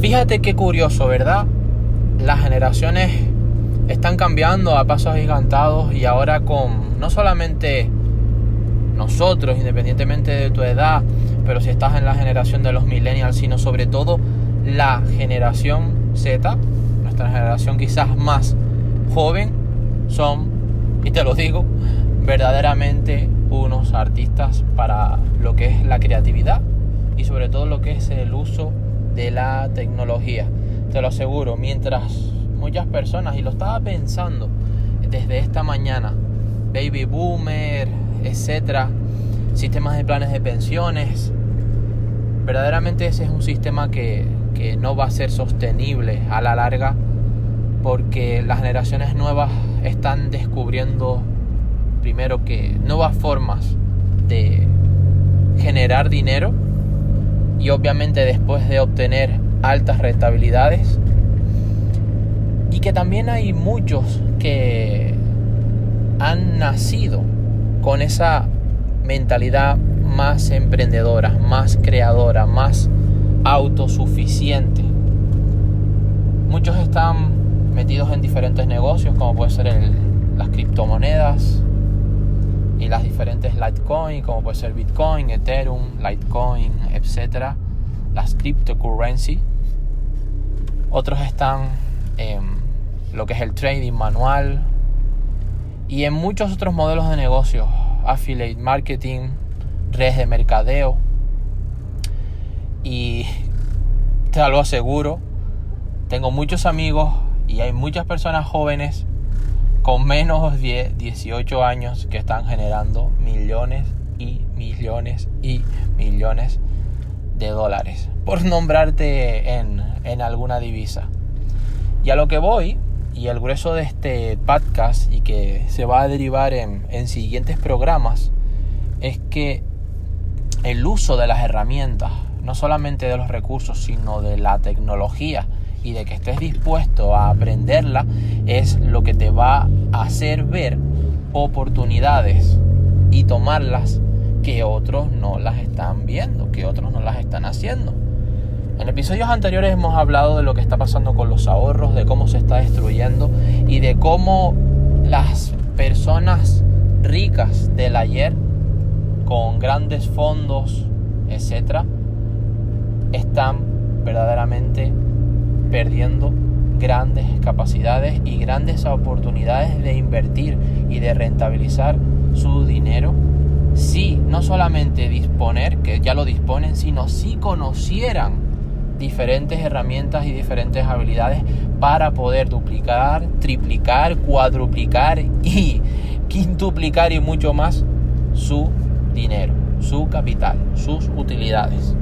Fíjate qué curioso, ¿verdad? Las generaciones están cambiando a pasos gigantados y ahora con no solamente nosotros, independientemente de tu edad, pero si estás en la generación de los millennials, sino sobre todo la generación Z, nuestra generación quizás más joven, son, y te lo digo, verdaderamente unos artistas para lo que es la creatividad y sobre todo lo que es el uso de la tecnología. Te lo aseguro, mientras muchas personas, y lo estaba pensando desde esta mañana, baby boomer, etcétera, sistemas de planes de pensiones, verdaderamente ese es un sistema que, que no va a ser sostenible a la larga porque las generaciones nuevas están descubriendo primero que nuevas formas de generar dinero y obviamente después de obtener altas rentabilidades y que también hay muchos que han nacido con esa mentalidad más emprendedora, más creadora, más autosuficiente. Muchos están metidos en diferentes negocios como puede ser las criptomonedas y las diferentes Litecoin como puede ser Bitcoin, Ethereum, Litecoin, etc. Las cryptocurrency. Otros están en lo que es el trading manual y en muchos otros modelos de negocio, affiliate marketing, redes de mercadeo. Y te lo aseguro, tengo muchos amigos y hay muchas personas jóvenes con menos de 18 años que están generando millones y millones y millones de dólares, por nombrarte en, en alguna divisa. Y a lo que voy, y el grueso de este podcast, y que se va a derivar en, en siguientes programas, es que el uso de las herramientas, no solamente de los recursos, sino de la tecnología y de que estés dispuesto a aprenderla, es lo que te va a hacer ver oportunidades y tomarlas que otros no las están viendo, que otros no las están haciendo. En episodios anteriores hemos hablado de lo que está pasando con los ahorros, de cómo se está destruyendo y de cómo las personas ricas del ayer con grandes fondos, etcétera, están verdaderamente perdiendo grandes capacidades y grandes oportunidades de invertir y de rentabilizar su dinero si no solamente disponer, que ya lo disponen, sino si conocieran diferentes herramientas y diferentes habilidades para poder duplicar, triplicar, cuadruplicar y quintuplicar y mucho más su dinero, su capital, sus utilidades.